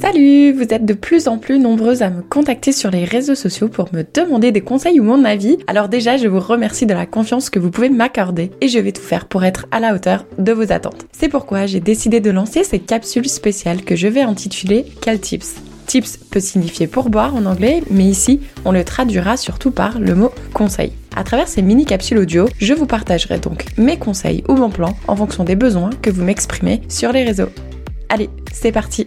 Salut Vous êtes de plus en plus nombreuses à me contacter sur les réseaux sociaux pour me demander des conseils ou mon avis. Alors déjà, je vous remercie de la confiance que vous pouvez m'accorder et je vais tout faire pour être à la hauteur de vos attentes. C'est pourquoi j'ai décidé de lancer ces capsules spéciales que je vais intituler Cal Tips? Tips peut signifier pourboire en anglais, mais ici, on le traduira surtout par le mot conseil. À travers ces mini capsules audio, je vous partagerai donc mes conseils ou bons plans en fonction des besoins que vous m'exprimez sur les réseaux. Allez, c'est parti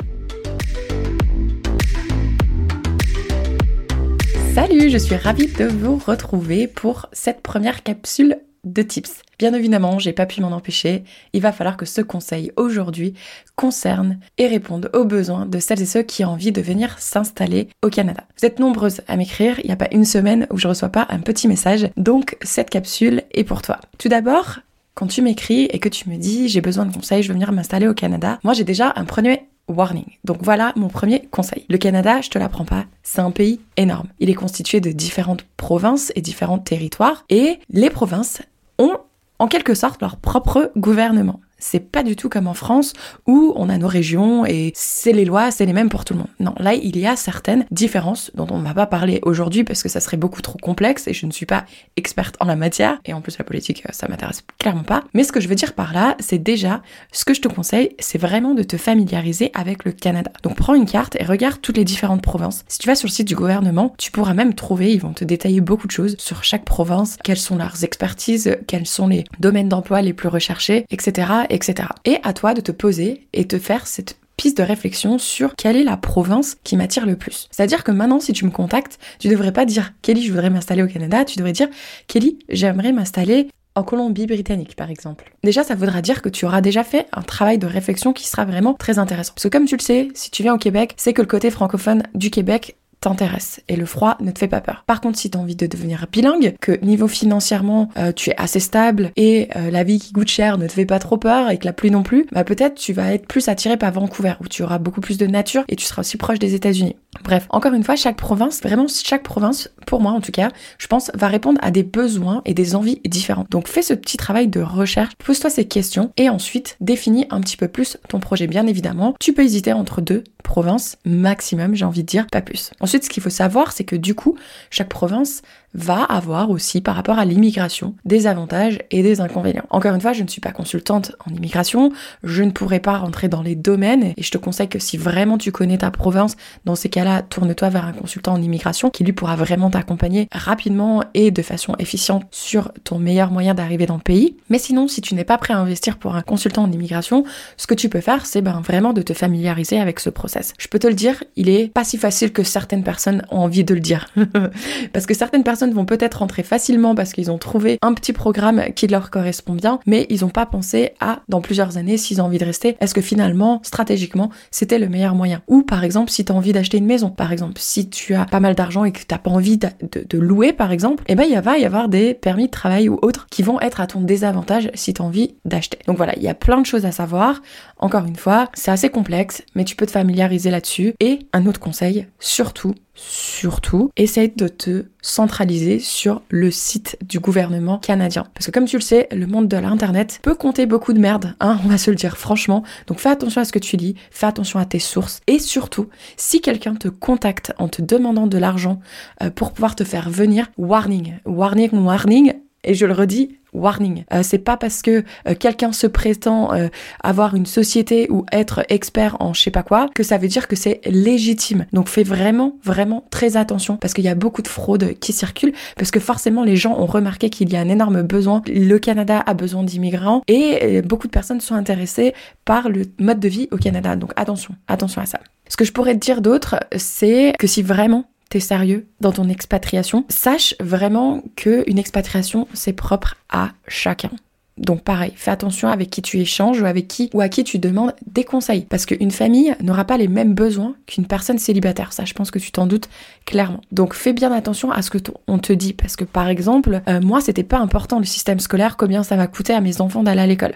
Salut, je suis ravie de vous retrouver pour cette première capsule de tips. Bien évidemment, j'ai pas pu m'en empêcher. Il va falloir que ce conseil aujourd'hui concerne et réponde aux besoins de celles et ceux qui ont envie de venir s'installer au Canada. Vous êtes nombreuses à m'écrire, il n'y a pas une semaine où je reçois pas un petit message, donc cette capsule est pour toi. Tout d'abord, quand tu m'écris et que tu me dis j'ai besoin de conseils, je veux venir m'installer au Canada, moi j'ai déjà un premier warning. Donc voilà mon premier conseil. Le Canada, je te l'apprends pas, c'est un pays énorme. Il est constitué de différentes provinces et différents territoires et les provinces ont en quelque sorte leur propre gouvernement. C'est pas du tout comme en France où on a nos régions et c'est les lois, c'est les mêmes pour tout le monde. Non, là il y a certaines différences dont on ne va pas parler aujourd'hui parce que ça serait beaucoup trop complexe et je ne suis pas experte en la matière et en plus la politique ça m'intéresse clairement pas. Mais ce que je veux dire par là, c'est déjà ce que je te conseille, c'est vraiment de te familiariser avec le Canada. Donc prends une carte et regarde toutes les différentes provinces. Si tu vas sur le site du gouvernement, tu pourras même trouver, ils vont te détailler beaucoup de choses sur chaque province, quelles sont leurs expertises, quels sont les domaines d'emploi les plus recherchés, etc etc. Et à toi de te poser et de faire cette piste de réflexion sur quelle est la province qui m'attire le plus. C'est-à-dire que maintenant, si tu me contactes, tu devrais pas dire Kelly, je voudrais m'installer au Canada, tu devrais dire Kelly, j'aimerais m'installer en Colombie-Britannique, par exemple. Déjà, ça voudra dire que tu auras déjà fait un travail de réflexion qui sera vraiment très intéressant. Parce que comme tu le sais, si tu viens au Québec, c'est que le côté francophone du Québec t'intéresse et le froid ne te fait pas peur. Par contre, si tu as envie de devenir bilingue, que niveau financièrement euh, tu es assez stable et euh, la vie qui coûte cher ne te fait pas trop peur et que la pluie non plus, bah peut-être tu vas être plus attiré par Vancouver où tu auras beaucoup plus de nature et tu seras aussi proche des États-Unis. Bref, encore une fois, chaque province, vraiment chaque province, pour moi en tout cas, je pense, va répondre à des besoins et des envies différentes. Donc fais ce petit travail de recherche, pose-toi ces questions et ensuite définis un petit peu plus ton projet. Bien évidemment, tu peux hésiter entre deux provinces maximum, j'ai envie de dire, pas plus. Ensuite, ce qu'il faut savoir, c'est que du coup, chaque province va avoir aussi par rapport à l'immigration des avantages et des inconvénients. Encore une fois, je ne suis pas consultante en immigration, je ne pourrais pas rentrer dans les domaines et je te conseille que si vraiment tu connais ta province, dans ces cas-là, tourne-toi vers un consultant en immigration qui lui pourra vraiment t'accompagner rapidement et de façon efficiente sur ton meilleur moyen d'arriver dans le pays. Mais sinon, si tu n'es pas prêt à investir pour un consultant en immigration, ce que tu peux faire, c'est ben vraiment de te familiariser avec ce process. Je peux te le dire, il est pas si facile que certaines personnes ont envie de le dire. Parce que certaines personnes vont peut-être rentrer facilement parce qu'ils ont trouvé un petit programme qui leur correspond bien, mais ils n'ont pas pensé à, dans plusieurs années, s'ils ont envie de rester, est-ce que finalement, stratégiquement, c'était le meilleur moyen? Ou par exemple, si tu as envie d'acheter une maison, par exemple, si tu as pas mal d'argent et que tu n'as pas envie de, louer, par exemple, eh ben il va y avoir des permis de travail ou autres qui vont être à ton désavantage si tu as envie d'acheter. Donc voilà, il y a plein de choses à savoir. Encore une fois, c'est assez complexe, mais tu peux te familiariser là-dessus. Et un autre conseil, surtout, surtout, essaye de te centraliser sur le site du gouvernement canadien. Parce que comme tu le sais, le monde de l'internet peut compter beaucoup de merde, hein, on va se le dire franchement. Donc fais attention à ce que tu lis, fais attention à tes sources. Et surtout, si quelqu'un te contacte en te demandant de l'argent euh, pour pouvoir te faire venir, warning, warning, warning, et je le redis, warning. Euh, c'est pas parce que euh, quelqu'un se prétend euh, avoir une société ou être expert en je sais pas quoi que ça veut dire que c'est légitime. Donc fais vraiment vraiment très attention parce qu'il y a beaucoup de fraudes qui circulent parce que forcément les gens ont remarqué qu'il y a un énorme besoin. Le Canada a besoin d'immigrants et beaucoup de personnes sont intéressées par le mode de vie au Canada. Donc attention, attention à ça. Ce que je pourrais te dire d'autre, c'est que si vraiment t'es sérieux dans ton expatriation, sache vraiment que une expatriation c'est propre à chacun. Donc pareil, fais attention avec qui tu échanges ou avec qui ou à qui tu demandes des conseils. Parce qu'une famille n'aura pas les mêmes besoins qu'une personne célibataire. Ça, je pense que tu t'en doutes clairement. Donc fais bien attention à ce que on te dit. Parce que par exemple, euh, moi, c'était pas important le système scolaire, combien ça va coûter à mes enfants d'aller à l'école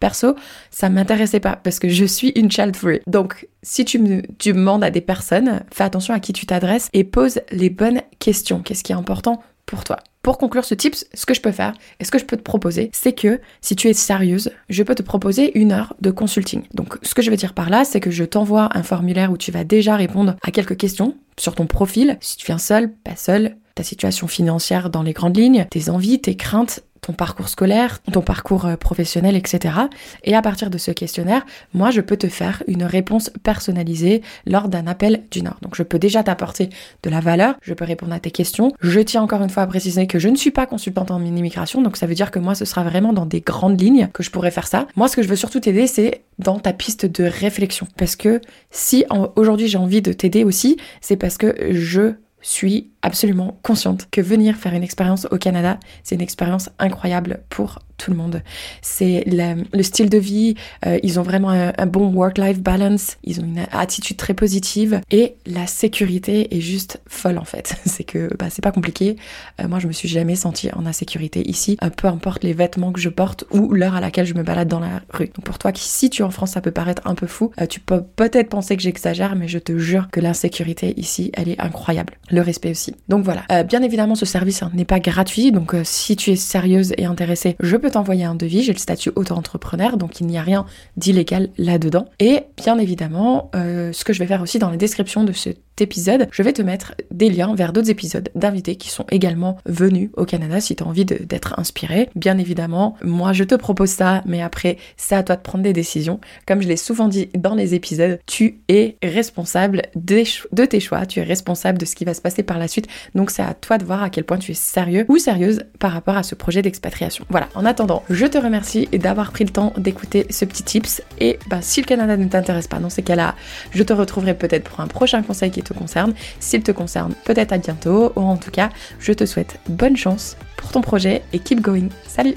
Perso, ça m'intéressait pas parce que je suis une child free. Donc, si tu me demandes à des personnes, fais attention à qui tu t'adresses et pose les bonnes questions. Qu'est-ce qui est important pour toi? Pour conclure ce tips, ce que je peux faire et ce que je peux te proposer, c'est que si tu es sérieuse, je peux te proposer une heure de consulting. Donc ce que je veux dire par là, c'est que je t'envoie un formulaire où tu vas déjà répondre à quelques questions sur ton profil, si tu viens seul, pas seul, ta situation financière dans les grandes lignes, tes envies, tes craintes, ton parcours scolaire, ton parcours euh, professionnel, etc. Et à partir de ce questionnaire, moi, je peux te faire une réponse personnalisée lors d'un appel d'une heure. Donc, je peux déjà t'apporter de la valeur, je peux répondre à tes questions. Je tiens encore une fois à préciser que je ne suis pas consultante en immigration, donc ça veut dire que moi, ce sera vraiment dans des grandes lignes que je pourrais faire ça. Moi, ce que je veux surtout t'aider, c'est dans ta piste de réflexion. Parce que si aujourd'hui j'ai envie de t'aider aussi, c'est parce que je suis absolument consciente que venir faire une expérience au Canada, c'est une expérience incroyable pour tout le monde. C'est le style de vie, euh, ils ont vraiment un, bon work-life balance, ils ont une attitude très positive et la sécurité est juste folle en fait. c'est que bah, c'est pas compliqué. Euh, moi, je me suis jamais sentie en insécurité ici, euh, peu importe les vêtements que je porte ou l'heure à laquelle je me balade dans la rue. Donc pour toi qui si tu es en France, ça peut paraître un peu fou, tu peux peut-être penser que j'exagère, mais je te jure que l'insécurité ici, elle est incroyable. Le respect aussi. Donc voilà. Euh, bien évidemment, ce service n'est pas gratuit, donc euh, si tu es sérieuse et intéressée, je peux t'envoyer un devis. J'ai le statut auto-entrepreneur, donc il n'y a rien d'illégal là-dedans. Et bien évidemment, euh, ce que je vais faire aussi dans la description de ce épisode, je vais te mettre des liens vers d'autres épisodes d'invités qui sont également venus au Canada si tu as envie d'être inspiré. Bien évidemment, moi je te propose ça, mais après c'est à toi de prendre des décisions. Comme je l'ai souvent dit dans les épisodes, tu es responsable de tes choix, tu es responsable de ce qui va se passer par la suite. Donc c'est à toi de voir à quel point tu es sérieux ou sérieuse par rapport à ce projet d'expatriation. Voilà, en attendant, je te remercie d'avoir pris le temps d'écouter ce petit tips. Et bah, si le Canada ne t'intéresse pas, dans ces cas-là, je te retrouverai peut-être pour un prochain conseil qui te concerne. S'il te concerne, peut-être à bientôt. Ou en tout cas, je te souhaite bonne chance pour ton projet et keep going. Salut